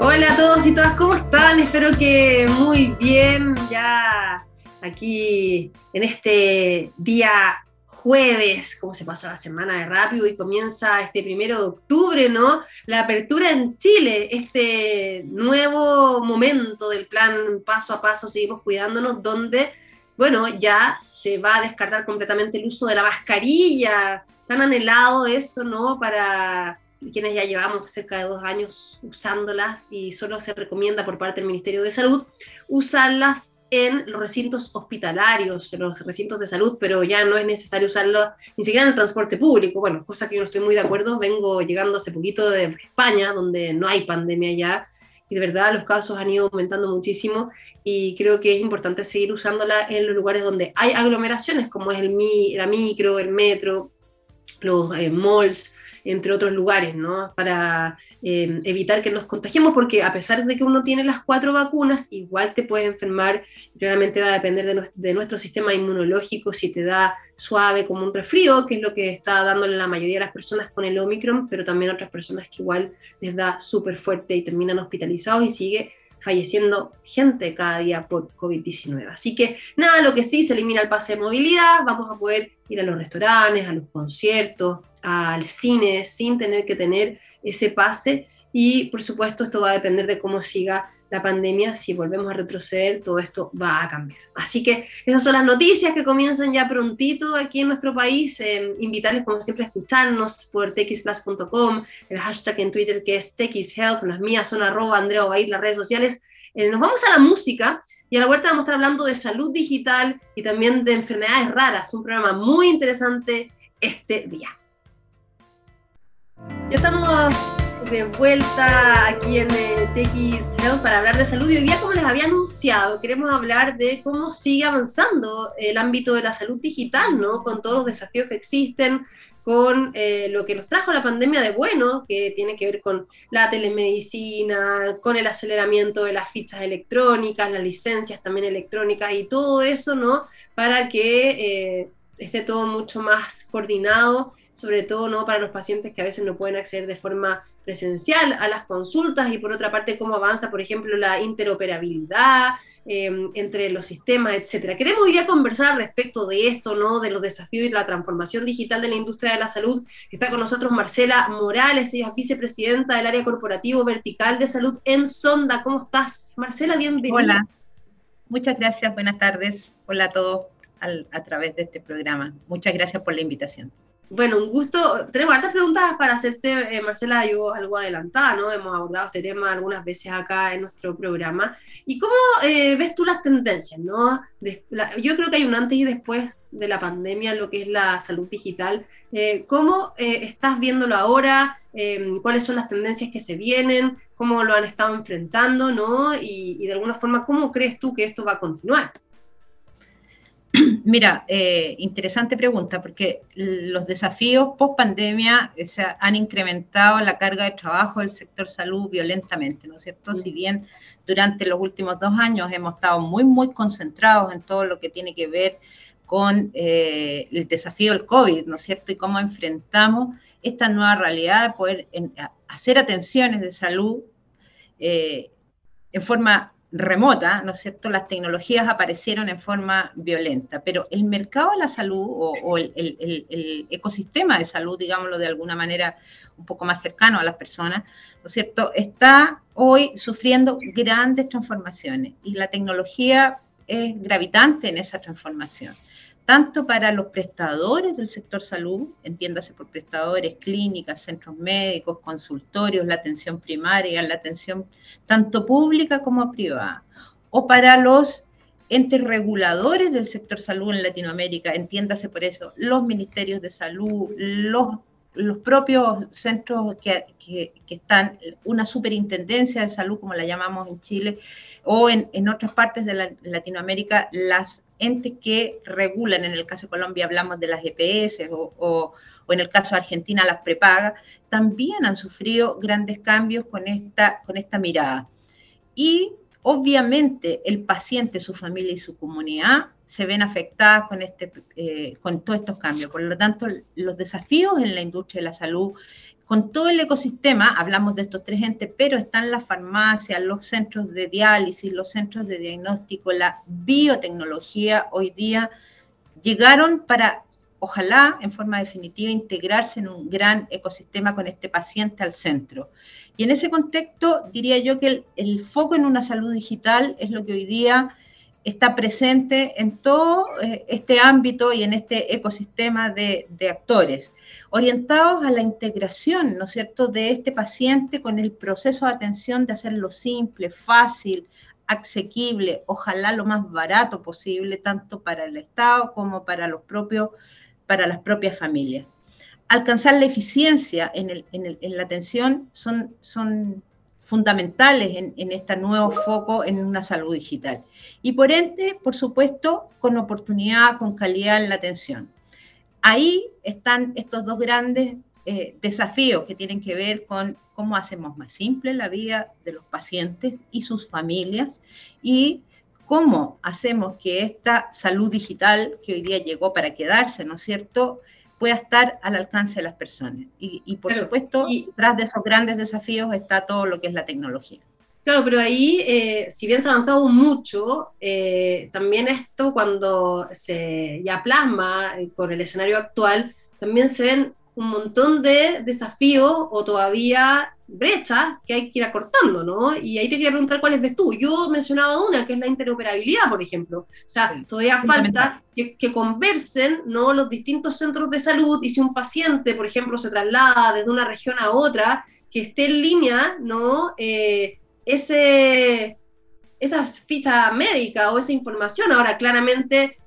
Hola a todos y todas, ¿cómo están? Espero que muy bien, ya aquí en este día jueves, cómo se pasa la semana de rápido y comienza este primero de octubre, ¿no? La apertura en Chile, este nuevo momento del plan paso a paso, seguimos cuidándonos, donde, bueno, ya se va a descartar completamente el uso de la mascarilla, tan anhelado eso, ¿no? Para quienes ya llevamos cerca de dos años usándolas y solo se recomienda por parte del Ministerio de Salud usarlas en los recintos hospitalarios, en los recintos de salud, pero ya no es necesario usarlo ni siquiera en el transporte público. Bueno, cosa que yo no estoy muy de acuerdo. Vengo llegando hace poquito de España, donde no hay pandemia ya, y de verdad los casos han ido aumentando muchísimo y creo que es importante seguir usándola en los lugares donde hay aglomeraciones, como es el la micro, el metro, los eh, malls, entre otros lugares, ¿no? Para eh, evitar que nos contagiemos, porque a pesar de que uno tiene las cuatro vacunas, igual te puede enfermar, realmente va a depender de, nuestro sistema inmunológico, si te da suave como un resfrío, que es lo que está dándole la mayoría de las personas con el Omicron, pero también otras personas que igual les da súper fuerte y terminan hospitalizados y sigue falleciendo gente cada día por COVID-19. Así que nada, lo que sí, se elimina el pase de movilidad, vamos a poder ir a los restaurantes, a los conciertos, al cine, sin tener que tener ese pase. Y por supuesto, esto va a depender de cómo siga la pandemia, si volvemos a retroceder, todo esto va a cambiar. Así que esas son las noticias que comienzan ya prontito aquí en nuestro país. Eh, invitarles, como siempre, a escucharnos por txplus.com, el hashtag en Twitter que es txhealth, las mías son arroba Andrea Obaid, las redes sociales. Eh, nos vamos a la música y a la vuelta vamos a estar hablando de salud digital y también de enfermedades raras. Un programa muy interesante este día. Ya estamos de vuelta aquí en eh, TX Health para hablar de salud y hoy día, como les había anunciado, queremos hablar de cómo sigue avanzando el ámbito de la salud digital, ¿no? Con todos los desafíos que existen, con eh, lo que nos trajo la pandemia de bueno, que tiene que ver con la telemedicina, con el aceleramiento de las fichas electrónicas, las licencias también electrónicas y todo eso, ¿no? Para que eh, esté todo mucho más coordinado sobre todo ¿no? para los pacientes que a veces no pueden acceder de forma presencial a las consultas y por otra parte cómo avanza, por ejemplo, la interoperabilidad em, entre los sistemas, etcétera. Queremos hoy a conversar respecto de esto, ¿no? de los desafíos y la transformación digital de la industria de la salud. Está con nosotros Marcela Morales, ella es vicepresidenta del área corporativo vertical de salud en Sonda. ¿Cómo estás? Marcela, bienvenida. Hola, muchas gracias, buenas tardes. Hola a todos a través de este programa. Muchas gracias por la invitación. Bueno, un gusto. Tenemos hartas preguntas para hacerte, eh, Marcela, yo algo adelantada, ¿no? Hemos abordado este tema algunas veces acá en nuestro programa. ¿Y cómo eh, ves tú las tendencias, no? yo creo que hay un antes y después de la pandemia, lo que es la salud digital. Eh, ¿Cómo estás viéndolo ahora? ¿Cuáles son las tendencias que se vienen? ¿Cómo lo han estado enfrentando, no? y de alguna forma, ¿cómo crees tú que esto va a continuar? Mira, eh, interesante pregunta, porque los desafíos post pandemia eh, han incrementado la carga de trabajo del sector salud violentamente, ¿no es cierto? Si bien durante los últimos dos años hemos estado muy, muy concentrados en todo lo que tiene que ver con eh, el desafío del COVID, ¿no es cierto? Y cómo enfrentamos esta nueva realidad de poder hacer atenciones de salud en forma remota, ¿no es cierto? Las tecnologías aparecieron en forma violenta, pero el mercado de la salud o, el, ecosistema de salud, digámoslo de alguna manera un poco más cercano a las personas, ¿no es cierto? Está hoy sufriendo grandes transformaciones y la tecnología es gravitante en esa transformación tanto para los prestadores del sector salud, entiéndase por prestadores, clínicas, centros médicos, consultorios, la atención primaria, la atención tanto pública como privada, o para los entes reguladores del sector salud en Latinoamérica, entiéndase por eso, los ministerios de salud, los, los propios centros que, que, están, una superintendencia de salud, como la llamamos en Chile, o en, en otras partes de Latinoamérica, las entes que regulan, en el caso de Colombia hablamos de las EPS o, en el caso de Argentina las prepagas, también han sufrido grandes cambios con esta, con esta mirada. Y obviamente el paciente, su familia y su comunidad se ven afectadas con, este, eh, con todos estos cambios. Por lo tanto, los desafíos en la industria de la salud con todo el ecosistema, hablamos de estos tres entes, pero están las farmacias, los centros de diálisis, los centros de diagnóstico, la biotecnología hoy día llegaron para, ojalá, en forma definitiva, integrarse en un gran ecosistema con este paciente al centro. Y en ese contexto, diría yo que el, foco en una salud digital es lo que hoy día está presente en todo eh, este ámbito y en este ecosistema de, actores, orientados a la integración, ¿no es cierto?, de este paciente con el proceso de atención de hacerlo simple, fácil, asequible, ojalá lo más barato posible, tanto para el Estado como para, los propios, para las propias familias. Alcanzar la eficiencia en, la atención son, fundamentales en, en, este nuevo foco en una salud digital. Y por ende, por supuesto, con oportunidad, con calidad en la atención. Ahí están estos dos grandes eh, desafíos que tienen que ver con cómo hacemos más simple la vida de los pacientes y sus familias y cómo hacemos que esta salud digital que hoy día llegó para quedarse, ¿no es cierto?, pueda estar al alcance de las personas. Y, por supuesto, tras de esos grandes desafíos está todo lo que es la tecnología. Claro, pero ahí, eh, si bien se ha avanzado mucho, eh, también esto cuando se ya plasma con el escenario actual, también se ven un montón de desafíos o todavía brechas que hay que ir acortando, ¿no? Y ahí te quería preguntar cuáles ves tú. Yo mencionaba una, que es la interoperabilidad, por ejemplo. O sea, todavía falta que, conversen, ¿no? Los distintos centros de salud y si un paciente, por ejemplo, se traslada desde una región a otra, que esté en línea, ¿no? Eh, ese, esa ficha médica o esa información. Ahora, claramente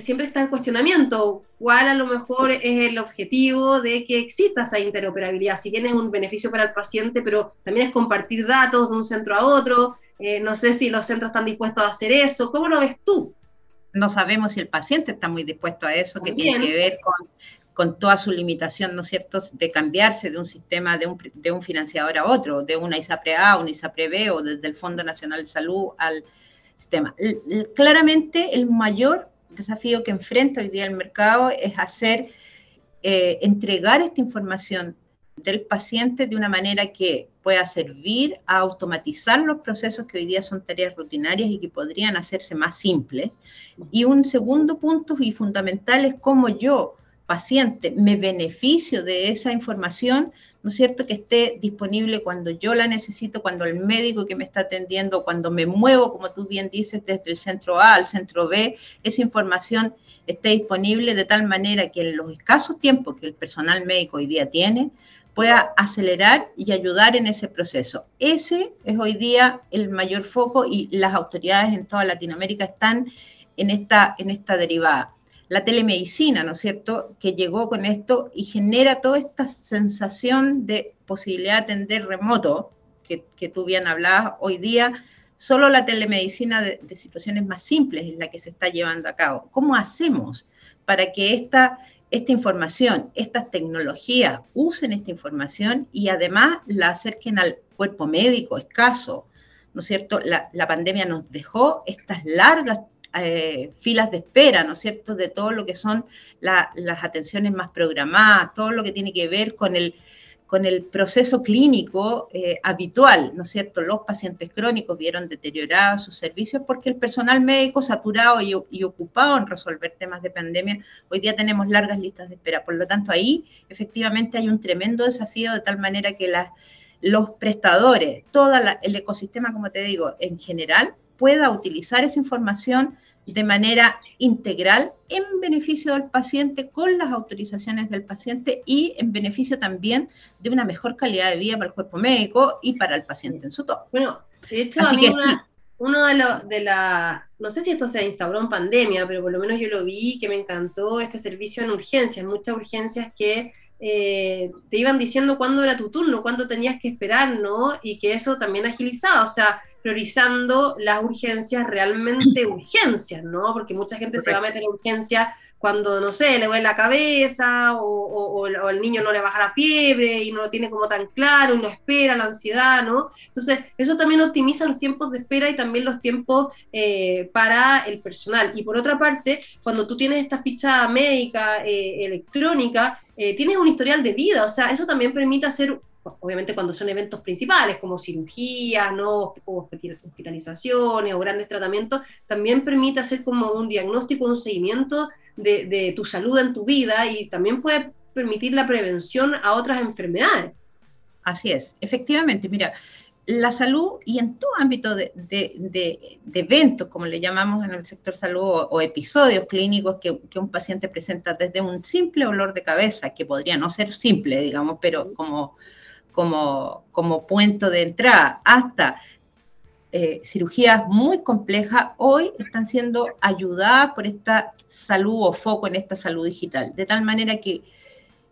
siempre está en cuestionamiento cuál a lo mejor es el objetivo de que exista esa interoperabilidad. Si bien es un beneficio para el paciente, pero también es compartir datos de un centro a otro. Eh, no sé si los centros están dispuestos a hacer eso. ¿Cómo lo ves tú? No sabemos si el paciente está muy dispuesto a eso, que tiene que ver con, con, toda su limitación, ¿no es cierto?, de cambiarse de un sistema, de un, de un financiador a otro, de una ISAPRE A, una ISAPRE B o desde el Fondo Nacional de Salud al sistema. Claramente el mayor desafío que enfrenta hoy día el mercado es hacer, eh, entregar esta información del paciente de una manera que pueda servir a automatizar los procesos que hoy día son tareas rutinarias y que podrían hacerse más simples. Y un segundo punto y fundamental es cómo yo paciente me beneficio de esa información, ¿no es cierto? Que esté disponible cuando yo la necesito, cuando el médico que me está atendiendo, cuando me muevo, como tú bien dices, desde el centro A al centro B, esa información esté disponible de tal manera que en los escasos tiempos que el personal médico hoy día tiene, pueda acelerar y ayudar en ese proceso. Ese es hoy día el mayor foco y las autoridades en toda Latinoamérica están en esta, en esta derivada la telemedicina, ¿no es cierto?, que llegó con esto y genera toda esta sensación de posibilidad de atender remoto, que, tú bien hablabas hoy día, solo la telemedicina de, situaciones más simples es la que se está llevando a cabo. ¿Cómo hacemos para que esta, esta información, estas tecnologías usen esta información y además la acerquen al cuerpo médico escaso? ¿No es cierto? La, la pandemia nos dejó estas largas eh, filas de espera, ¿no es cierto?, de todo lo que son las atenciones más programadas, todo lo que tiene que ver con el, con el proceso clínico eh, habitual, ¿no es cierto? Los pacientes crónicos vieron deteriorados sus servicios porque el personal médico saturado y, ocupado en resolver temas de pandemia, hoy día tenemos largas listas de espera. Por lo tanto, ahí efectivamente hay un tremendo desafío de tal manera que los prestadores, todo el ecosistema, como te digo, en general, pueda utilizar esa información de manera integral en beneficio del paciente, con las autorizaciones del paciente y en beneficio también de una mejor calidad de vida para el cuerpo médico y para el paciente en su todo. Bueno, de hecho, a mí uno de los, de la, no sé si esto se instauró en pandemia, pero por lo menos yo lo vi, que me encantó este servicio en urgencias, muchas urgencias que eh, te iban diciendo cuándo era tu turno, cuándo tenías que esperar, ¿no? Y que eso también agilizaba, o sea, priorizando las urgencias realmente urgencias, ¿no? Porque mucha gente se va a meter en urgencia cuando, no sé, le duele la cabeza o, el niño no le baja la fiebre y no lo tiene como tan claro y no espera la ansiedad, ¿no? Entonces, eso también optimiza los tiempos de espera y también los tiempos eh, para el personal. Y por otra parte, cuando tú tienes esta ficha médica eh, electrónica, eh, tienes un historial de vida, o sea, eso también permite hacer obviamente cuando son eventos principales como cirugías, o hospitalizaciones o grandes tratamientos, también permite hacer como un diagnóstico, un seguimiento de, tu salud en tu vida y también puede permitir la prevención a otras enfermedades. Así es, efectivamente, mira, la salud y en todo ámbito de, eventos, como le llamamos en el sector salud, o, episodios clínicos que, un paciente presenta desde un simple olor de cabeza, que podría no ser simple, digamos, pero como como, como puente de entrada hasta eh, cirugías muy complejas, hoy están siendo ayudadas por esta salud o foco en esta salud digital. De tal manera que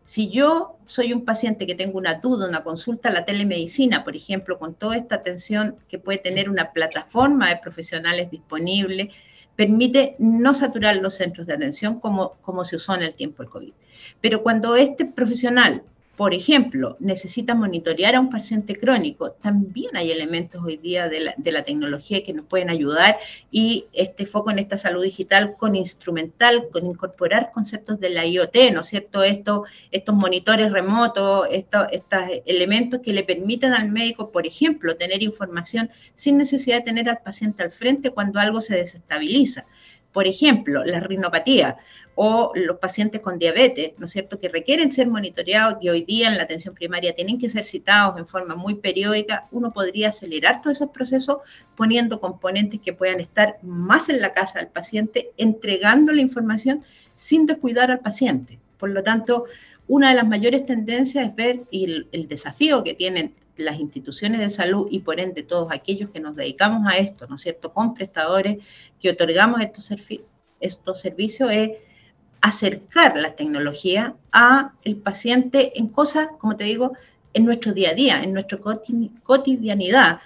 si yo soy un paciente que tengo una duda, una consulta, la telemedicina, por ejemplo, con toda esta atención que puede tener una plataforma de profesionales disponible, permite no saturar los centros de atención como, como se usó en el tiempo del COVID. Pero cuando este profesional por ejemplo, necesita monitorear a un paciente crónico, también hay elementos hoy día de la, tecnología que nos pueden ayudar y este foco en esta salud digital con instrumental, con incorporar conceptos de la IoT, ¿no es cierto? Esto, estos monitores remotos, estos elementos que le permitan al médico, por ejemplo, tener información sin necesidad de tener al paciente al frente cuando algo se desestabiliza. Por ejemplo, la rinopatía o los pacientes con diabetes, ¿no es cierto?, que requieren ser monitoreados, que hoy día en la atención primaria tienen que ser citados en forma muy periódica, uno podría acelerar todos esos procesos poniendo componentes que puedan estar más en la casa del paciente, entregando la información sin descuidar al paciente. Por lo tanto, una de las mayores tendencias es ver el, el desafío que tienen las instituciones de salud y por ende todos aquellos que nos dedicamos a esto, ¿no es cierto?, con prestadores que otorgamos estos, estos servicios, es acercar la tecnología a el paciente en cosas, como te digo, en nuestro día a día, en nuestra cotidianidad.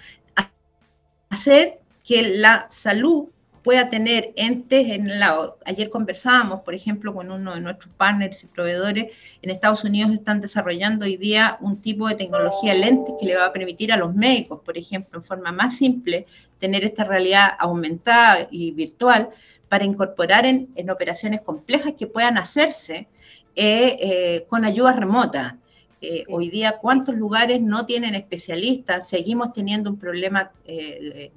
Hacer que la salud pueda tener entes en lado. Ayer conversábamos, por ejemplo, con uno de nuestros partners y proveedores. En Estados Unidos están desarrollando hoy día un tipo de tecnología lente que le va a permitir a los médicos, por ejemplo, en forma más simple, tener esta realidad aumentada y virtual para incorporar en, operaciones complejas que puedan hacerse eh, eh, con ayuda remota. Eh, hoy día, ¿cuántos lugares no tienen especialistas? Seguimos teniendo un problema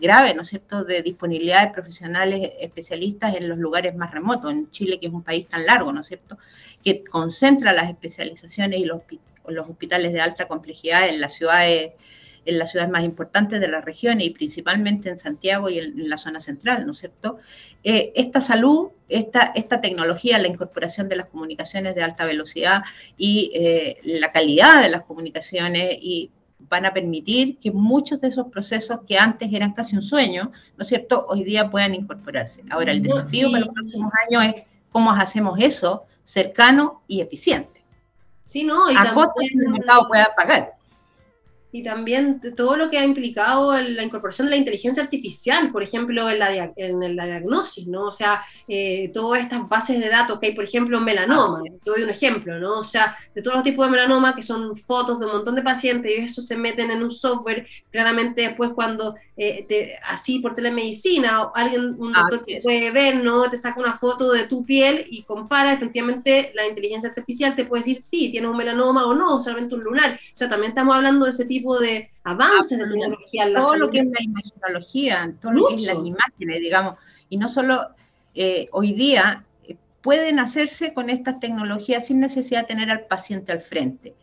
grave, ¿no es cierto?, de disponibilidad de profesionales especialistas en los lugares más remotos. En Chile, que es un país tan largo, ¿no es cierto?, que concentra las especializaciones y los, los hospitales de alta complejidad en las ciudades en las ciudades más importantes de la región y principalmente en Santiago y en, la zona central, ¿no es cierto? Eh, esta salud, esta, esta tecnología, la incorporación de las comunicaciones de alta velocidad y eh, la calidad de las comunicaciones y van a permitir que muchos de esos procesos que antes eran casi un sueño, ¿no es cierto?, hoy día puedan incorporarse. Ahora, el desafío para los próximos años es cómo hacemos eso cercano y eficiente. Sí, ¿no? Y a costo que el mercado pueda pagar y también todo lo que ha implicado la incorporación de la inteligencia artificial, por ejemplo, en la, en la diagnosis, ¿no? O sea, eh, todas estas bases de datos que hay, por ejemplo, melanoma, ah, te doy un ejemplo, ¿no? O sea, de todos los tipos de melanoma, que son fotos de un montón de pacientes, y eso se meten en un software, claramente después cuando, eh, te, así por telemedicina, alguien, un doctor que puede ver, ¿no? Te saca una foto de tu piel y compara, efectivamente, la inteligencia artificial te puede decir, sí, tienes un melanoma o no, solamente un lunar. O sea, también estamos hablando de ese tipo de avances de tecnología. todo lo que es la imaginología, todo lo que es las imágenes, digamos, y no solo eh, hoy día eh, pueden hacerse con estas tecnologías sin necesidad de tener al paciente al frente.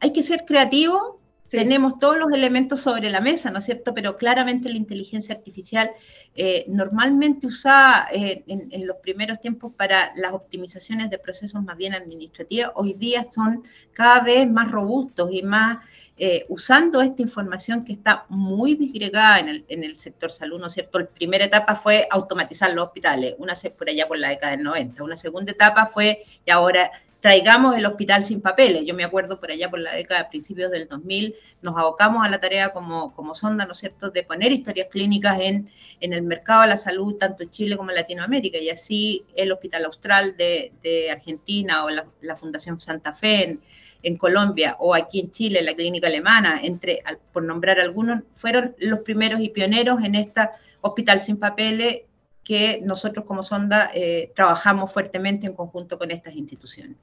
Hay que ser creativo, tenemos todos los elementos sobre la mesa, ¿no es cierto? Pero claramente la inteligencia artificial, eh, normalmente usada en, en, los primeros tiempos para las optimizaciones de procesos más bien administrativos, hoy día son cada vez más robustos y más eh, usando esta información que está muy disgregada en el, sector salud, ¿no es cierto? La primera etapa fue automatizar los hospitales, una por allá por la década del 90, una segunda etapa fue, y ahora traigamos el hospital sin papeles. Yo me acuerdo por allá por la década de principios del 2000, nos abocamos a la tarea como, como sonda, ¿no es cierto?, de poner historias clínicas en, en el mercado de la salud, tanto en Chile como en Latinoamérica. Y así el Hospital Austral de, de Argentina o la, la, Fundación Santa Fe en, en, Colombia o aquí en Chile, la clínica alemana, entre, por nombrar algunos, fueron los primeros y pioneros en esta hospital sin papeles que nosotros como Sonda eh, trabajamos fuertemente en conjunto con estas instituciones.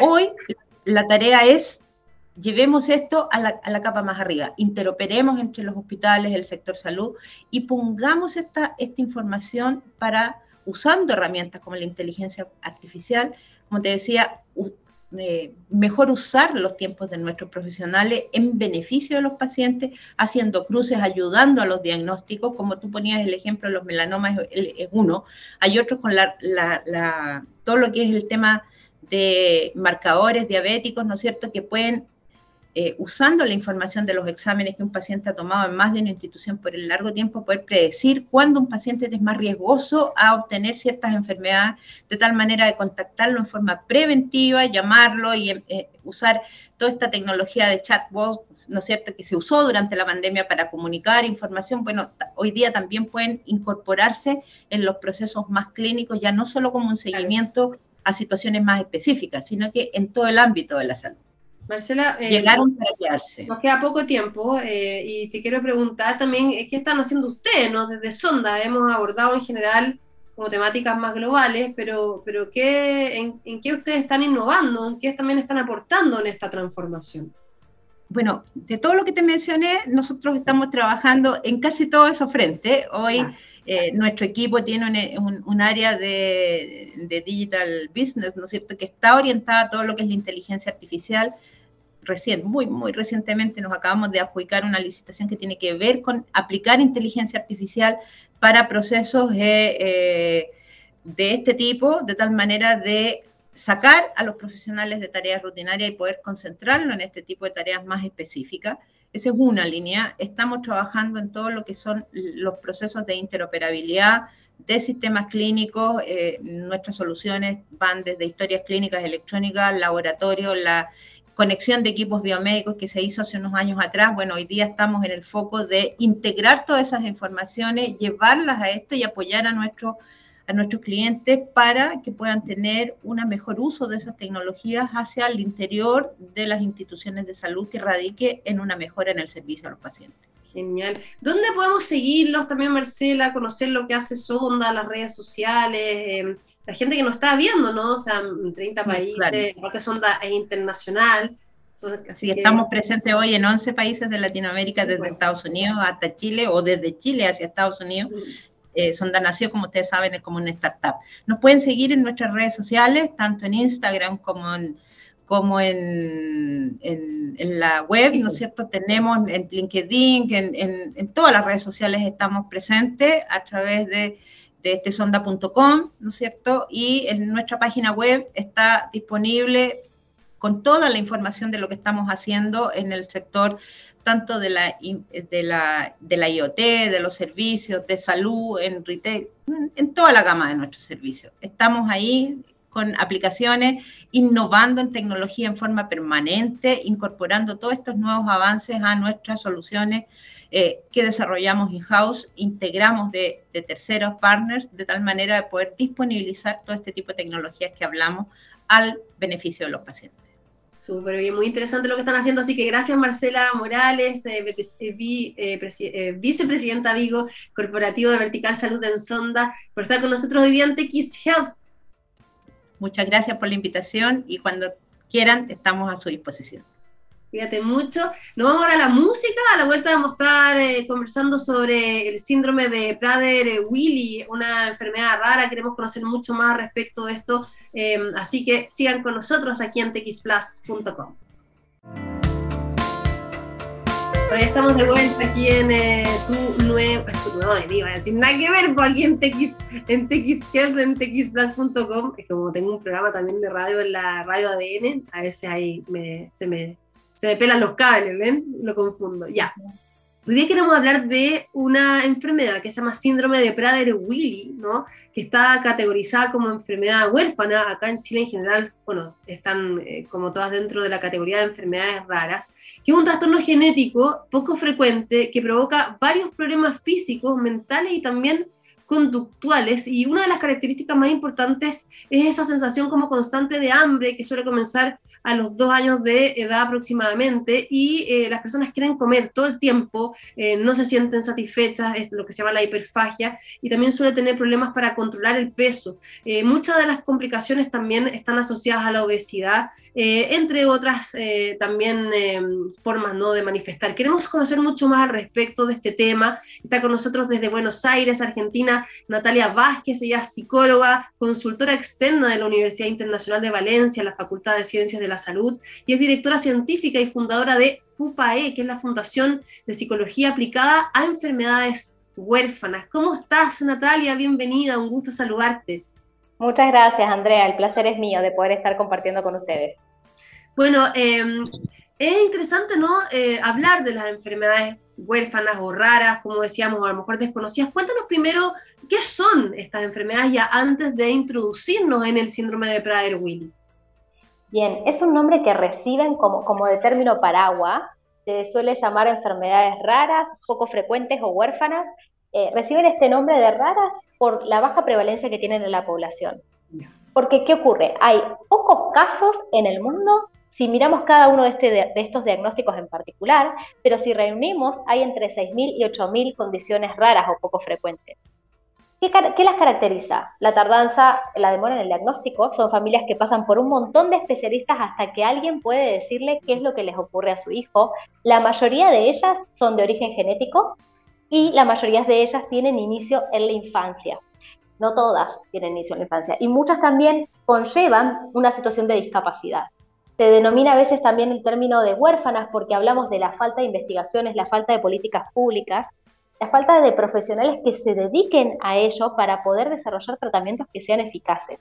Hoy la tarea es, llevemos esto a la, a la, capa más arriba, interoperemos entre los hospitales, el sector salud y pongamos esta, esta información para, usando herramientas como la inteligencia artificial, como te decía, eh, mejor usar los tiempos de nuestros profesionales en beneficio de los pacientes, haciendo cruces, ayudando a los diagnósticos, como tú ponías el ejemplo de los melanomas, es uno. Hay otros con la, la, la, todo lo que es el tema de marcadores diabéticos, ¿no es cierto?, que pueden eh, usando la información de los exámenes que un paciente ha tomado en más de una institución por el largo tiempo, poder predecir cuándo un paciente es más riesgoso a obtener ciertas enfermedades, de tal manera de contactarlo en forma preventiva, llamarlo y eh, usar toda esta tecnología de chatbot, ¿no es cierto?, que se usó durante la pandemia para comunicar información, bueno, hoy día también pueden incorporarse en los procesos más clínicos, ya no solo como un seguimiento a situaciones más específicas, sino que en todo el ámbito de la salud. Marcela, eh, llegaron para quedarse. Nos queda poco tiempo eh, y te quiero preguntar también eh, qué están haciendo ustedes, ¿no? Desde Sonda hemos abordado en general como temáticas más globales, pero, pero ¿qué, en, en, qué ustedes están innovando? ¿En qué también están aportando en esta transformación? Bueno, de todo lo que te mencioné, nosotros estamos trabajando en casi todo eso frente. Hoy ah. eh, nuestro equipo tiene un, un, un área de, de, digital business, ¿no es cierto?, que está orientada a todo lo que es la inteligencia artificial, recién, muy, muy recientemente nos acabamos de adjudicar una licitación que tiene que ver con aplicar inteligencia artificial para procesos eh, de este tipo, de tal manera de sacar a los profesionales de tareas rutinarias y poder concentrarlo en este tipo de tareas más específicas. Esa es una línea. Estamos trabajando en todo lo que son los procesos de interoperabilidad de sistemas clínicos. Eh, nuestras soluciones van desde historias clínicas electrónicas, laboratorio, la conexión de equipos biomédicos que se hizo hace unos años atrás. Bueno, hoy día estamos en el foco de integrar todas esas informaciones, llevarlas a esto y apoyar a, nuestro, a nuestros clientes para que puedan tener un mejor uso de esas tecnologías hacia el interior de las instituciones de salud que radique en una mejora en el servicio a los pacientes. Genial. ¿Dónde podemos seguirlos también, Marcela, conocer lo que hace Sonda, las redes sociales? Eh, la gente que nos está viendo, ¿no? O sea, en 30 países, claro. aparte Sonda es internacional. Así sí, que... estamos presentes hoy en 11 países de Latinoamérica, desde bueno. Estados Unidos hasta Chile, o desde Chile hacia Estados Unidos. Mm. Eh, Sonda nació, como ustedes saben, es como una startup. Nos pueden seguir en nuestras redes sociales, tanto en Instagram como en, como en, en, en la web, ¿no es cierto? Tenemos en LinkedIn, en, en, todas las redes sociales estamos presentes a través de de este sonda.com, ¿no es cierto? Y en nuestra página web está disponible con toda la información de lo que estamos haciendo en el sector tanto de la, de la, de la IoT, de los servicios, de salud, en retail, en toda la gama de nuestros servicios. Estamos ahí con aplicaciones, innovando en tecnología en forma permanente, incorporando todos estos nuevos avances a nuestras soluciones eh, que desarrollamos in-house, integramos de, de, terceros partners, de tal manera de poder disponibilizar todo este tipo de tecnologías que hablamos al beneficio de los pacientes. Súper bien, muy interesante lo que están haciendo, así que gracias Marcela Morales, eh, eh, eh, vicepresidenta, digo, corporativo de Vertical Salud en Sonda, por estar con nosotros hoy día en TX Health. Muchas gracias por la invitación y cuando quieran estamos a su disposición. Cuídate mucho. Nos vamos ahora a la música. A la vuelta vamos a estar eh, conversando sobre el síndrome de Prader-Willi, una enfermedad rara. Queremos conocer mucho más respecto de esto. Eh, así que sigan con nosotros aquí en texplus.com. Pero ya estamos de vuelta aquí en eh, tu nuevo, tu nuevo deriva, sin nada que ver, pues aquí en TX, en TX en texplus.com. Es como tengo un programa también de radio en la radio ADN, a veces ahí se me se me pelan los cables, ¿ven? Lo confundo. Ya. Hoy día queremos hablar de una enfermedad que se llama síndrome de Prader-Willi, ¿no? que está categorizada como enfermedad huérfana. Acá en Chile en general, bueno, están eh, como todas dentro de la categoría de enfermedades raras, que es un trastorno genético poco frecuente que provoca varios problemas físicos, mentales y también conductuales y una de las características más importantes es esa sensación como constante de hambre que suele comenzar a los dos años de edad aproximadamente y eh, las personas quieren comer todo el tiempo, eh, no se sienten satisfechas, es lo que se llama la hiperfagia y también suele tener problemas para controlar el peso. Eh, muchas de las complicaciones también están asociadas a la obesidad, entre otras también formas ¿no? de manifestar. Queremos conocer mucho más al respecto de este tema. Está con nosotros desde Buenos Aires, Argentina, Natalia Vázquez, ella es psicóloga, consultora externa de la Universidad Internacional de Valencia, la Facultad de Ciencias de la Salud, y es directora científica y fundadora de FUPAE, que es la Fundación de Psicología Aplicada a Enfermedades Huérfanas. ¿Cómo estás, Natalia? Bienvenida, un gusto saludarte. Muchas gracias, Andrea. El placer es mío de poder estar compartiendo con ustedes. Bueno, em, es interesante, ¿no? Eh, hablar de las enfermedades huérfanas o raras, como decíamos, o a lo mejor desconocidas. Cuéntanos primero qué son estas enfermedades ya antes de introducirnos en el síndrome de Prader-Willi. Bien, es un nombre que reciben como, como de término paraguas, se suele llamar enfermedades raras, poco frecuentes o huérfanas. Eh, reciben este nombre de raras por la baja prevalencia que tienen en la población. Porque, ¿qué ocurre? Hay pocos casos en el mundo si miramos cada uno de, este, de, estos diagnósticos en particular, pero si reunimos, hay entre 6.000 y 8.000 condiciones raras o poco frecuentes. ¿Qué, ¿Qué, las caracteriza? La tardanza, la demora en el diagnóstico, son familias que pasan por un montón de especialistas hasta que alguien puede decirle qué es lo que les ocurre a su hijo. La mayoría de ellas son de origen genético y la mayoría de ellas tienen inicio en la infancia. No todas tienen inicio en la infancia y muchas también conllevan una situación de discapacidad. Se denomina a veces también el término de huérfanas porque hablamos de la falta de investigaciones, la falta de políticas públicas, la falta de profesionales que se dediquen a ello para poder desarrollar tratamientos que sean eficaces.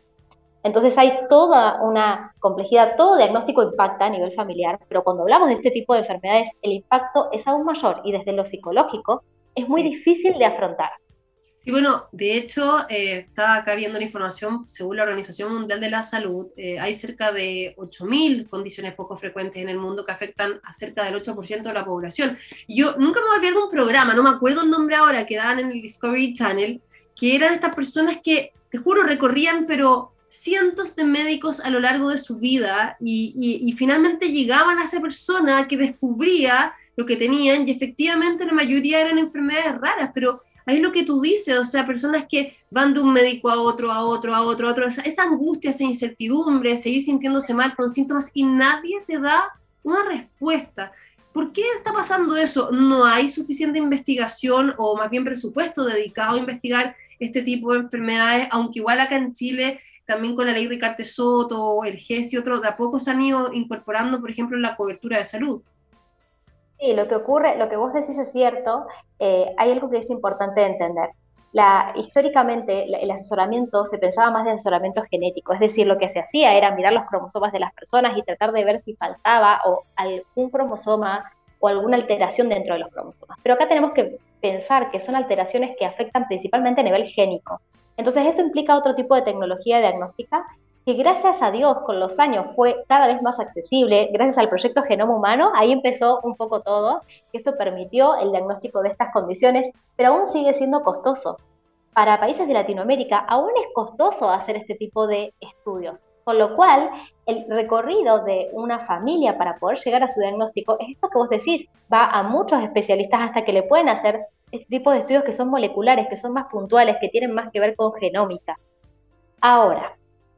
Entonces hay toda una complejidad, todo diagnóstico impacta a nivel familiar, pero cuando hablamos de este tipo de enfermedades, el impacto es aún mayor y desde lo psicológico es muy difícil de afrontar. Y bueno, de hecho, eh, estaba acá viendo la información, según la Organización Mundial de la Salud, eh, hay cerca de 8.000 condiciones poco frecuentes en el mundo que afectan a cerca del 8% de la población. Y yo nunca me voy a olvidar de un programa, no me acuerdo el nombre ahora, que daban en el Discovery Channel, que eran estas personas que, te juro, recorrían, pero cientos de médicos a lo largo de su vida y, y finalmente llegaban a esa persona que descubría lo que tenían y efectivamente la mayoría eran enfermedades raras, pero Ahí es lo que tú dices, o sea, personas que van de un médico a otro, a otro, a otro, a otro, esa, angustia, esa incertidumbre, seguir sintiéndose mal con síntomas y nadie te da una respuesta. ¿Por qué está pasando eso? No hay suficiente investigación o más bien presupuesto dedicado a investigar este tipo de enfermedades, aunque igual acá en Chile, también con la ley Ricarte Soto, el GES y otros, de a poco se han ido incorporando, por ejemplo, la cobertura de salud. Sí, lo que ocurre, lo que vos decís es cierto, eh, hay algo que es importante de entender. La, históricamente el asesoramiento se pensaba más de asesoramiento genético, es decir, lo que se hacía era mirar los cromosomas de las personas y tratar de ver si faltaba o algún cromosoma o alguna alteración dentro de los cromosomas. Pero acá tenemos que pensar que son alteraciones que afectan principalmente a nivel génico. Entonces esto implica otro tipo de tecnología diagnóstica que gracias a Dios con los años fue cada vez más accesible, gracias al proyecto Genoma Humano, ahí empezó un poco todo, esto permitió el diagnóstico de estas condiciones, pero aún sigue siendo costoso. Para países de Latinoamérica aún es costoso hacer este tipo de estudios, con lo cual el recorrido de una familia para poder llegar a su diagnóstico es esto que vos decís, va a muchos especialistas hasta que le pueden hacer este tipo de estudios que son moleculares, que son más puntuales, que tienen más que ver con genómica. Ahora,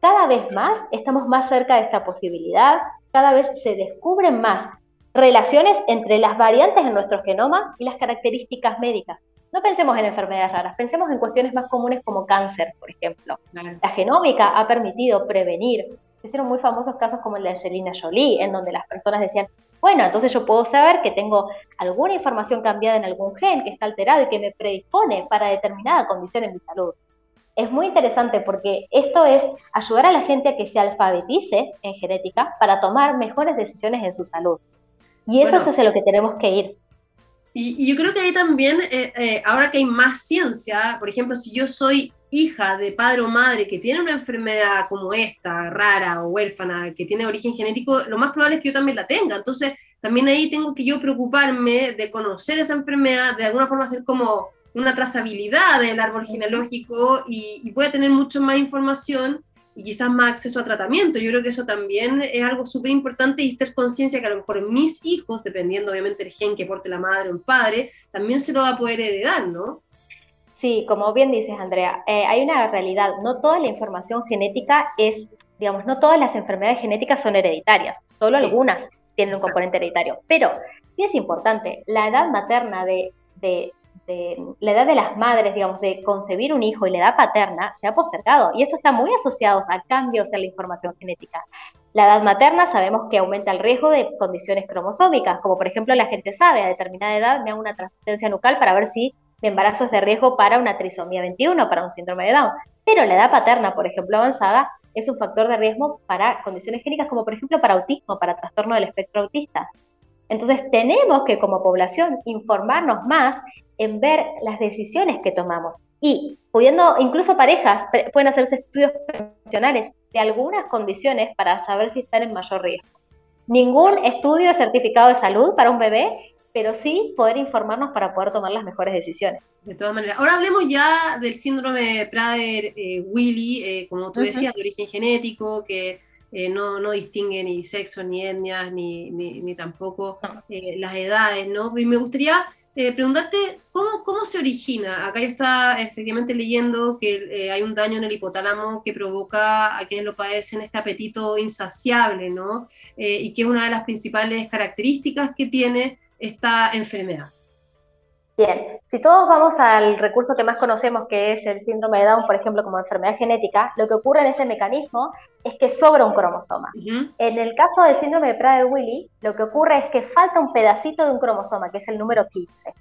cada vez más estamos más cerca de esta posibilidad, cada vez se descubren más relaciones entre las variantes en nuestro genoma y las características médicas. No pensemos en enfermedades raras, pensemos en cuestiones más comunes como cáncer, por ejemplo. La genómica ha permitido prevenir. Se hicieron muy famosos casos como el de Angelina Jolie, en donde las personas decían, bueno, entonces yo puedo saber que tengo alguna información cambiada en algún gen que está alterado y que me predispone para determinada condición en mi salud es muy interesante porque esto es ayudar a la gente a que se alfabetice en genética para tomar mejores decisiones en su salud. Y eso es hacia lo que tenemos que ir. Y, yo creo que ahí también, eh, eh, ahora que hay más ciencia, por ejemplo, si yo soy hija de padre o madre que tiene una enfermedad como esta, rara o huérfana, que tiene origen genético, lo más probable es que yo también la tenga. Entonces, también ahí tengo que yo preocuparme de conocer esa enfermedad, de alguna forma hacer como una trazabilidad del árbol genealógico y, y voy a tener mucho más información y quizás más acceso a tratamiento. Yo creo que eso también es algo súper importante y tener conciencia que a lo mejor mis hijos, dependiendo obviamente del gen que porte la madre o el padre, también se lo va a poder heredar, ¿no? Sí, como bien dices, Andrea, eh, hay una realidad. No toda la información genética es, digamos, no todas las enfermedades genéticas son hereditarias, solo algunas tienen un componente hereditario. Pero sí es importante, la edad materna de, de la edad de las madres, digamos, de concebir un hijo y la edad paterna se ha postergado. Y esto está muy asociado a cambios en la información genética. La edad materna sabemos que aumenta el riesgo de condiciones cromosómicas, como por ejemplo la gente sabe a determinada edad me hago una transfusión nucal para ver si mi embarazo es de riesgo para una trisomía 21, para un síndrome de Down. Pero la edad paterna, por ejemplo, avanzada, es un factor de riesgo para condiciones clínicas como por ejemplo para autismo, para trastorno del espectro autista. Entonces tenemos que como población informarnos más en ver las decisiones que tomamos y pudiendo, incluso parejas pueden hacerse estudios profesionales de algunas condiciones para saber si están en mayor riesgo. Ningún estudio de certificado de salud para un bebé, pero sí poder informarnos para poder tomar las mejores decisiones. De todas maneras. Ahora hablemos ya del síndrome Prader-Willy, eh, como tú decías, de origen genético, que eh, no, no, distingue ni sexo, ni etnias, ni, ni, tampoco eh, las edades, ¿no? Y me gustaría eh, preguntarte ¿cómo, cómo se origina. Acá yo estaba efectivamente leyendo que hay un daño en el hipotálamo que provoca a quienes lo padecen este apetito insaciable, ¿no? y que es una de las principales características que tiene esta enfermedad. Bien, si todos vamos al recurso que más conocemos, que es el síndrome de Down, por ejemplo, como enfermedad genética, lo que ocurre en ese mecanismo es que sobra un cromosoma. En el caso del síndrome de Prader-Willi, lo que ocurre es que falta un pedacito de un cromosoma, que es el número 15.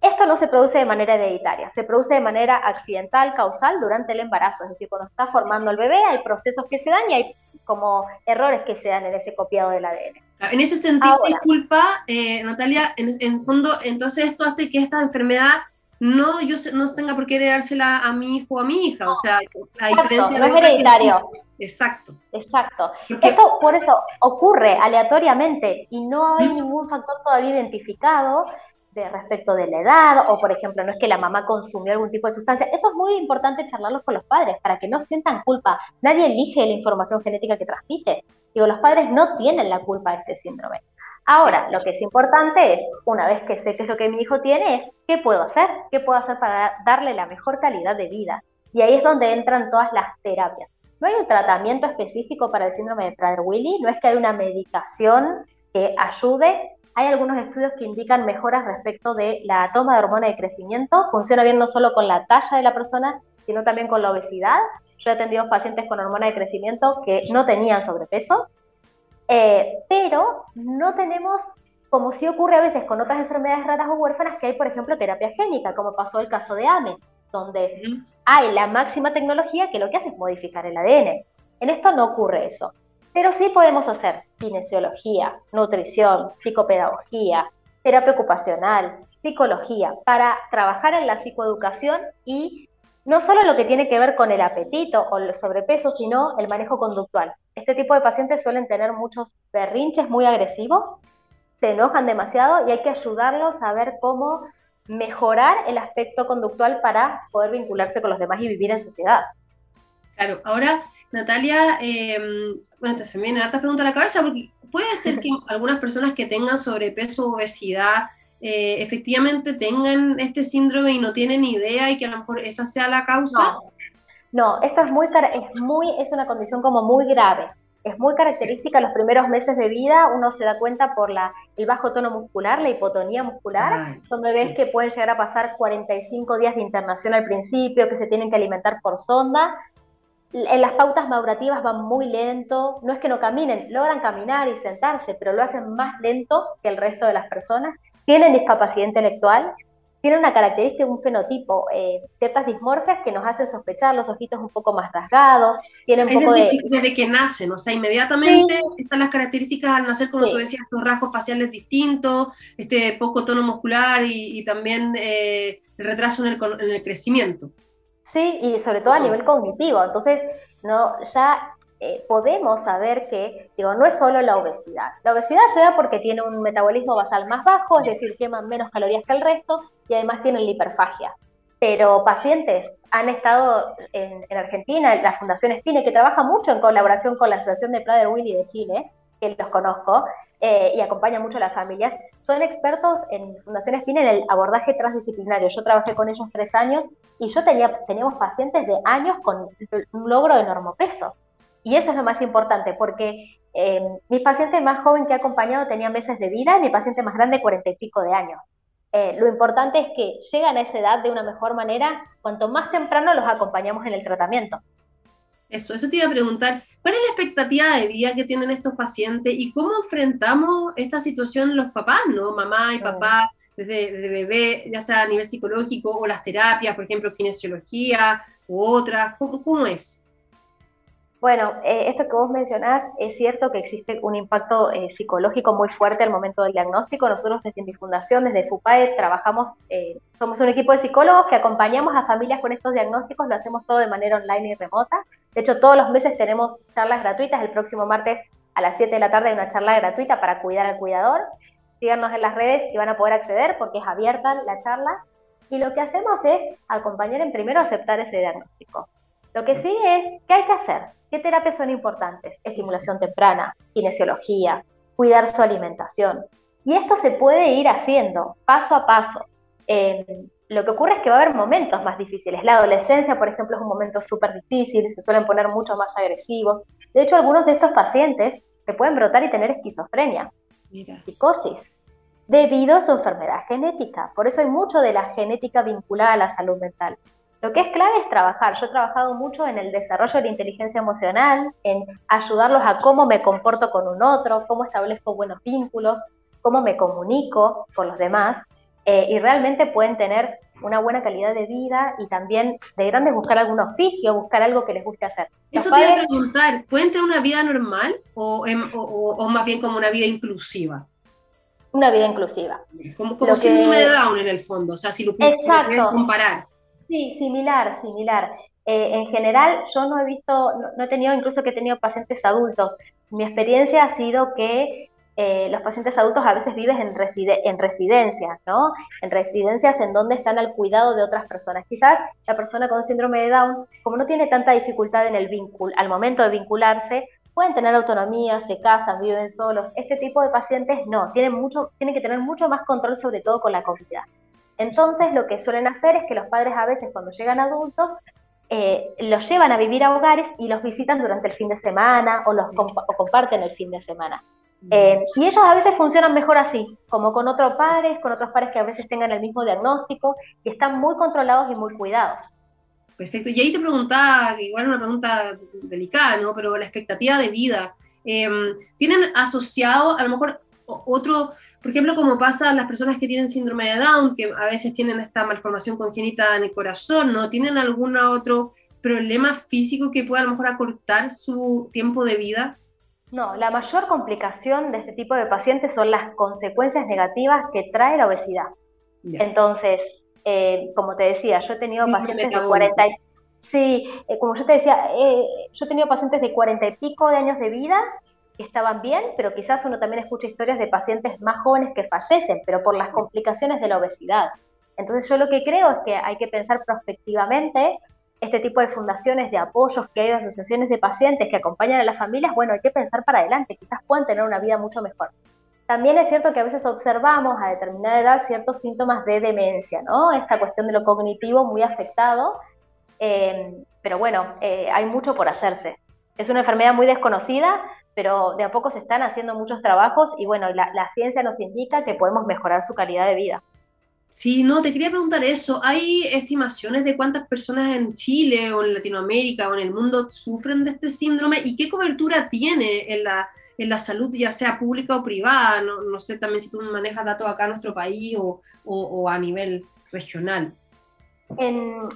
Esto no se produce de manera hereditaria, se produce de manera accidental, causal, durante el embarazo, es decir, cuando está formando el bebé hay procesos que se dan y hay como errores que se dan en ese copiado del ADN. En ese sentido, disculpa, eh, Natalia, en, fondo, entonces esto hace que esta enfermedad no yo no tenga por qué heredársela a mi hijo o a mi hija, o sea, a diferencia no es hereditario. Exacto. Exacto. Esto por eso ocurre aleatoriamente y no hay ningún factor todavía identificado de respecto de la edad o por ejemplo no es que la mamá consumió algún tipo de sustancia. Eso es muy importante charlarlos con los padres para que no sientan culpa. Nadie elige la información genética que transmite. Digo, los padres no tienen la culpa de este síndrome. Ahora, lo que es importante es, una vez que sé qué es lo que mi hijo tiene, qué puedo hacer, qué puedo hacer para darle la mejor calidad de vida. Y ahí es donde entran todas las terapias. No hay un tratamiento específico para el síndrome de Prader-Willi, no es que hay una medicación que ayude. Hay algunos estudios que indican mejoras respecto de la toma de hormona de crecimiento. Funciona bien no solo con la talla de la persona, sino también con la obesidad yo he atendido pacientes con hormona de crecimiento que no tenían sobrepeso, eh, pero no tenemos, como sí ocurre a veces con otras enfermedades raras o huérfanas, que hay, por ejemplo, terapia génica, como pasó el caso de AME, donde hay la máxima tecnología que lo que hace es modificar el ADN. En esto no ocurre eso. Pero sí podemos hacer kinesiología, nutrición, psicopedagogía, terapia ocupacional, psicología, para trabajar en la psicoeducación y no solo lo que tiene que ver con el apetito o el sobrepeso, sino el manejo conductual. Este tipo de pacientes suelen tener muchos berrinches muy agresivos, se enojan demasiado y hay que ayudarlos a ver cómo mejorar el aspecto conductual para poder vincularse con los demás y vivir en sociedad. Claro, ahora Natalia, em, bueno, te se me viene harta pregunta a la cabeza porque puede ser que algunas personas que tengan sobrepeso o obesidad eh, efectivamente tengan este síndrome y no tienen idea y que a lo mejor esa sea la causa? No, esto es muy, es muy, es una condición como muy grave. Es muy característica los primeros meses de vida, uno se da cuenta por la, el bajo tono muscular, la hipotonía muscular, son bebés que pueden llegar a pasar 45 días de internación al principio, que se tienen que alimentar por sonda, en las pautas madurativas van muy lento, no es que no caminen, logran caminar y sentarse, pero lo hacen más lento que el resto de las personas tienen discapacidad intelectual tienen una característica, un fenotipo, eh, ciertas dismorfias que nos hacen sospechar, los ojitos un poco más rasgados, tienen un poco de... Desde que nacen, o sea, inmediatamente están las características al nacer, como tú decías, los rasgos faciales distintos, este poco tono muscular y, también eh, el retraso en el, crecimiento. Sí, y sobre todo a nivel cognitivo. Entonces, no, ya eh, podemos saber que, digo, no es solo la obesidad. La obesidad se da porque tiene un metabolismo basal más bajo, es decir, queman menos calorías que el resto y además tienen la hiperfagia. Pero pacientes han estado en, Argentina, la Fundación Spine, que trabaja mucho en colaboración con la Asociación de Prader Willy de Chile, que los conozco, eh, y acompaña mucho a las familias, son expertos en Fundación Spine en el abordaje transdisciplinario. Yo trabajé con ellos tres años y yo tenía, teníamos pacientes de años con un logro de normopeso. Y eso es lo más importante, porque eh, mi paciente más joven que he acompañado tenía meses de vida y mi paciente más grande cuarenta y pico de años. Eh, lo importante es que llegan a esa edad de una mejor manera cuanto más temprano los acompañamos en el tratamiento. Eso, eso te iba a preguntar, ¿cuál es la expectativa de vida que tienen estos pacientes y cómo enfrentamos esta situación los papás, ¿no? Mamá y papá, desde, desde bebé, ya sea a nivel psicológico o las terapias, por ejemplo, kinesiología u otras, ¿cómo, cómo es? Bueno, eh, esto que vos mencionás, es cierto que existe un impacto eh, psicológico muy fuerte al momento del diagnóstico. Nosotros desde mi fundación, desde FUPAE, trabajamos, eh, somos un equipo de psicólogos que acompañamos a familias con estos diagnósticos, lo hacemos todo de manera online y remota. De hecho, todos los meses tenemos charlas gratuitas. El próximo martes a las 7 de la tarde hay una charla gratuita para cuidar al cuidador. Síganos en las redes y van a poder acceder porque es abierta la charla. Y lo que hacemos es acompañar en primero a aceptar ese diagnóstico. Lo que sí es, ¿qué hay que hacer? ¿Qué terapias son importantes? Estimulación temprana, kinesiología, cuidar su alimentación. Y esto se puede ir haciendo paso a paso. Eh, lo que ocurre es que va a haber momentos más difíciles. La adolescencia, por ejemplo, es un momento súper difícil, se suelen poner mucho más agresivos. De hecho, algunos de estos pacientes se pueden brotar y tener esquizofrenia, psicosis, debido a su enfermedad genética. Por eso hay mucho de la genética vinculada a la salud mental. Lo que es clave es trabajar. Yo he trabajado mucho en el desarrollo de la inteligencia emocional, en ayudarlos a cómo me comporto con un otro, cómo establezco buenos vínculos, cómo me comunico con los demás. Eh, y realmente pueden tener una buena calidad de vida y también de grandes buscar algún oficio, buscar algo que les guste hacer. Eso te iba a preguntar, ¿pueden tener una vida normal o, o, más bien como una vida inclusiva? Una vida inclusiva. Como, como síndrome de Down en el fondo, o sea, si lo puedes comparar. Sí, similar, similar. Eh, en general, yo no he visto, no, he tenido, incluso que he tenido pacientes adultos. Mi experiencia ha sido que eh, los pacientes adultos a veces viven en, en residencias, ¿no? En residencias en donde están al cuidado de otras personas. Quizás la persona con síndrome de Down, como no tiene tanta dificultad en el vínculo, al momento de vincularse, pueden tener autonomía, se casan, viven solos. Este tipo de pacientes no, tienen, mucho, tienen que tener mucho más control sobre todo con la comida. Entonces lo que suelen hacer es que los padres a veces cuando llegan adultos eh, los llevan a vivir a hogares y los visitan durante el fin de semana o los comparten el fin de semana. Eh, y ellos a veces funcionan mejor así, como con otros padres, con otros padres que a veces tengan el mismo diagnóstico y están muy controlados y muy cuidados. Perfecto. Y ahí te preguntaba, igual una pregunta delicada, ¿no? Pero la expectativa de vida. Em, ¿Tienen asociado a lo mejor otro, por ejemplo, como pasa a las personas que tienen síndrome de Down, que a veces tienen esta malformación congénita en el corazón, ¿no? ¿Tienen algún otro problema físico que pueda a lo mejor acortar su tiempo de vida? No, la mayor complicación de este tipo de pacientes son las consecuencias negativas que trae la obesidad. Entonces, eh, como te decía, yo he tenido pacientes de 40 Sí, eh, como yo te decía, eh, yo he tenido pacientes de 40 y pico de años de vida estaban bien, pero quizás uno también escucha historias de pacientes más jóvenes que fallecen, pero por las complicaciones de la obesidad. Entonces yo lo que creo es que hay que pensar prospectivamente este tipo de fundaciones, de apoyos que hay, asociaciones de pacientes que acompañan a las familias, bueno, hay que pensar para adelante, quizás puedan tener una vida mucho mejor. También es cierto que a veces observamos a determinada edad ciertos síntomas de demencia, ¿no? Esta cuestión de lo cognitivo muy afectado, eh, pero bueno, eh, hay mucho por hacerse. Es una enfermedad muy desconocida, pero de a poco se están haciendo muchos trabajos y bueno, la, ciencia nos indica que podemos mejorar su calidad de vida. Sí, no, te quería preguntar eso. ¿Hay estimaciones de cuántas personas en Chile o en Latinoamérica o en el mundo sufren de este síndrome y qué cobertura tiene en la, en la salud, ya sea pública o privada? No, no sé también si tú manejas datos acá en nuestro país o, o, a nivel regional. En,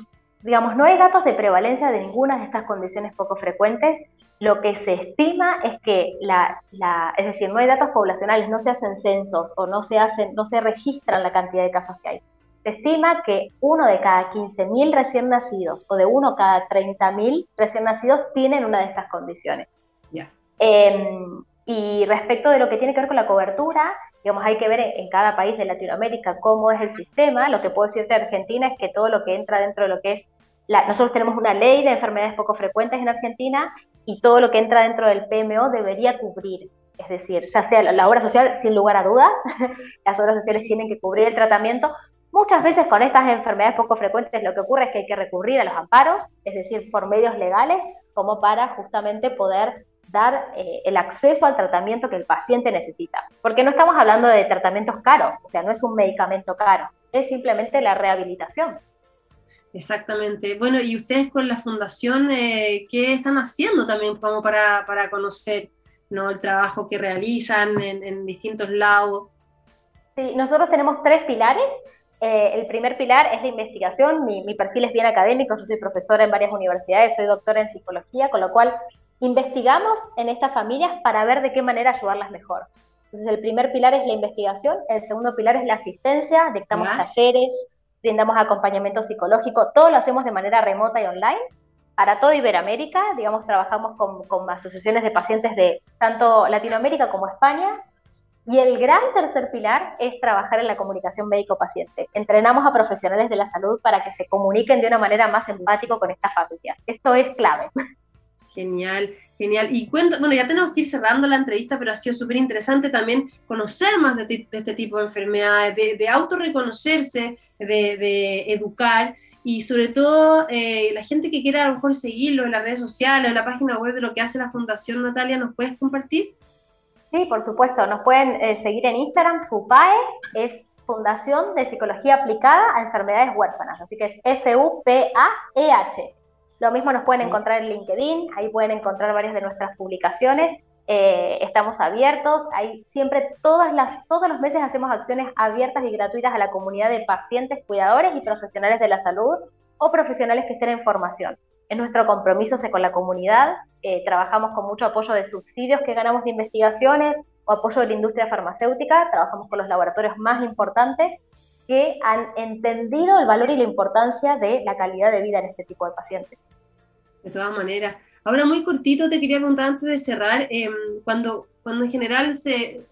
digamos, no hay datos de prevalencia de ninguna de estas condiciones poco frecuentes. Lo que se estima es que la, la, es decir, no hay datos poblacionales, no se hacen censos o no se hacen, no se registran la cantidad de casos que hay. Se estima que uno de cada 15.000 recién nacidos o de uno cada 30.000 recién nacidos tienen una de estas condiciones. Ya. Em, y respecto de lo que tiene que ver con la cobertura, digamos, hay que ver en, cada país de Latinoamérica cómo es el sistema. Lo que puedo decirte de Argentina es que todo lo que entra dentro de lo que es, la, nosotros tenemos una ley de enfermedades poco frecuentes en Argentina y todo lo que entra dentro del PMO debería cubrir. Es decir, ya sea la, obra social, sin lugar a dudas, las obras sociales tienen que cubrir el tratamiento. Muchas veces con estas enfermedades poco frecuentes lo que ocurre es que hay que recurrir a los amparos, es decir, por medios legales, como para justamente poder dar eh, el acceso al tratamiento que el paciente necesita. Porque no estamos hablando de tratamientos caros, o sea, no es un medicamento caro, es simplemente la rehabilitación. Exactamente. Bueno, y ustedes con la fundación, eh, ¿qué están haciendo también como para, para conocer ¿no? el trabajo que realizan en, distintos lados? Sí, nosotros tenemos tres pilares. Eh, el primer pilar es la investigación. Mi, mi, perfil es bien académico, yo soy profesora en varias universidades, soy doctora en psicología, con lo cual investigamos en estas familias para ver de qué manera ayudarlas mejor. Entonces, el primer pilar es la investigación, el segundo pilar es la asistencia, dictamos talleres, brindamos acompañamiento psicológico, todo lo hacemos de manera remota y online. Para toda Iberoamérica, digamos, trabajamos con, con asociaciones de pacientes de tanto Latinoamérica como España. Y el gran tercer pilar es trabajar en la comunicación médico-paciente. Entrenamos a profesionales de la salud para que se comuniquen de una manera más empática con estas familias. Esto es clave. Genial, genial. Y cuenta, bueno, ya tenemos que ir cerrando la entrevista, pero ha sido súper interesante también conocer más de, este tipo de enfermedades, de, de autorreconocerse, de, educar y sobre todo eh, la gente que quiera a lo mejor seguirlo en las redes sociales, en la página web de lo que hace la Fundación Natalia, ¿nos puedes compartir? Sí, por supuesto. Nos pueden eh, seguir en Instagram, FUPAE, es Fundación de Psicología Aplicada a Enfermedades Huérfanas, así que es F-U-P-A-E-H. Lo mismo nos pueden encontrar en LinkedIn, ahí pueden encontrar varias de nuestras publicaciones. Eh, estamos abiertos, ahí siempre todas las, todos los meses hacemos acciones abiertas y gratuitas a la comunidad de pacientes, cuidadores y profesionales de la salud o profesionales que estén en formación. Es nuestro compromiso con la comunidad, eh, trabajamos con mucho apoyo de subsidios que ganamos de investigaciones o apoyo de la industria farmacéutica, trabajamos con los laboratorios más importantes que han entendido el valor y la importancia de la calidad de vida en este tipo de pacientes de todas maneras. Ahora, muy cortito, te quería preguntar antes de cerrar, em, cuando, cuando en general, se,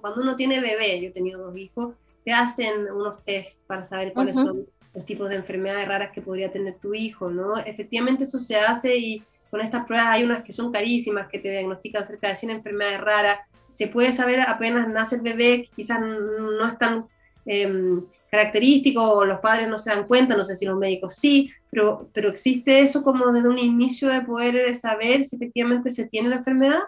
cuando uno tiene bebé, yo he tenido dos hijos, te hacen unos test para saber cuáles son los tipos de enfermedades raras que podría tener tu hijo, ¿no? Efectivamente eso se hace y con estas pruebas hay unas que son carísimas, que te diagnostican cerca de 100 enfermedades raras. Se puede saber apenas nace el bebé, quizás no es tan eh, característico, los padres no se dan cuenta, no sé si los médicos sí, pero, pero existe eso como desde un inicio de poder saber si efectivamente se tiene la enfermedad.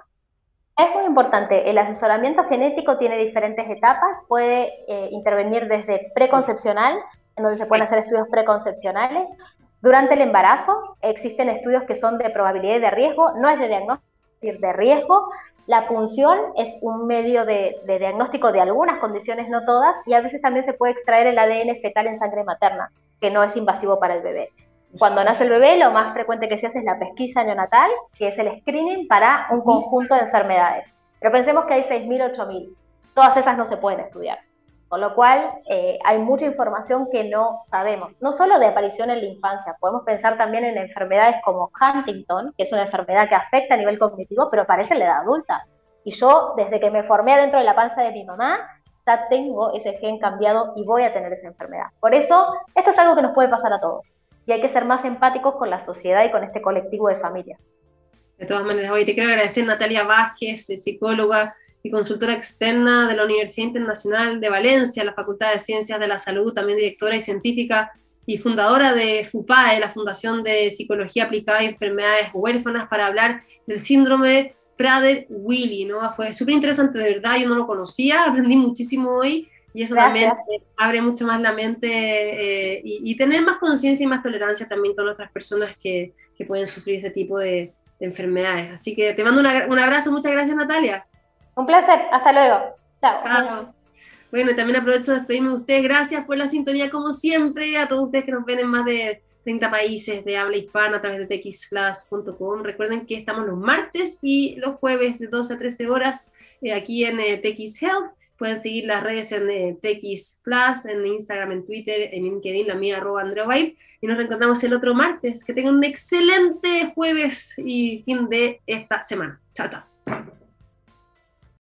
Es muy importante. El asesoramiento genético tiene diferentes etapas. Puede eh, intervenir desde preconcepcional, en donde se pueden hacer estudios preconcepcionales. Durante el embarazo existen estudios que son de probabilidad y de riesgo, no es de diagnóstico, es de riesgo. La punción es un medio de, diagnóstico de algunas condiciones, no todas, y a veces también se puede extraer el ADN fetal en sangre materna, que no es invasivo para el bebé. Cuando nace el bebé, lo más frecuente que se hace es la pesquisa neonatal, que es el screening para un conjunto de enfermedades. Pero pensemos que hay 6.000, 8.000. Todas esas no se pueden estudiar. Con lo cual, eh, hay mucha información que no sabemos. No solo de aparición en la infancia, podemos pensar también en enfermedades como Huntington, que es una enfermedad que afecta a nivel cognitivo, pero aparece en la edad adulta. Y yo, desde que me formé dentro de la panza de mi mamá, ya tengo ese gen cambiado y voy a tener esa enfermedad. Por eso, esto es algo que nos puede pasar a todos. Y hay que ser más empáticos con la sociedad y con este colectivo de familias. De todas maneras, hoy te quiero agradecer Natalia Vázquez, psicóloga y consultora externa de la Universidad Internacional de Valencia, la Facultad de Ciencias de la Salud, también directora y científica y fundadora de FUPAE, la Fundación de Psicología Aplicada a Enfermedades Huérfanas, para hablar del síndrome Prader-Willi, ¿no? Fue súper interesante, de verdad, yo no lo conocía, aprendí muchísimo hoy y eso también abre mucho más la mente eh, y, tener más conciencia y más tolerancia también con otras personas que, que pueden sufrir ese tipo de, enfermedades. Así que te mando un abrazo, muchas gracias Natalia. Un placer, hasta luego. Chao. Bueno, también aprovecho de despedirme de ustedes. Gracias por la sintonía, como siempre, a todos ustedes que nos ven en más de 30 países de habla hispana a través de txplus.com. Recuerden que estamos los martes y los jueves de 12 a 13 horas eh, aquí en eh, TX Health. Pueden seguir las redes en eh, TX Plus, en Instagram, en Twitter, en LinkedIn, la mía, arroba Andrea Y nos reencontramos el otro martes. Que tengan un excelente jueves y fin de esta semana. Chao, chao.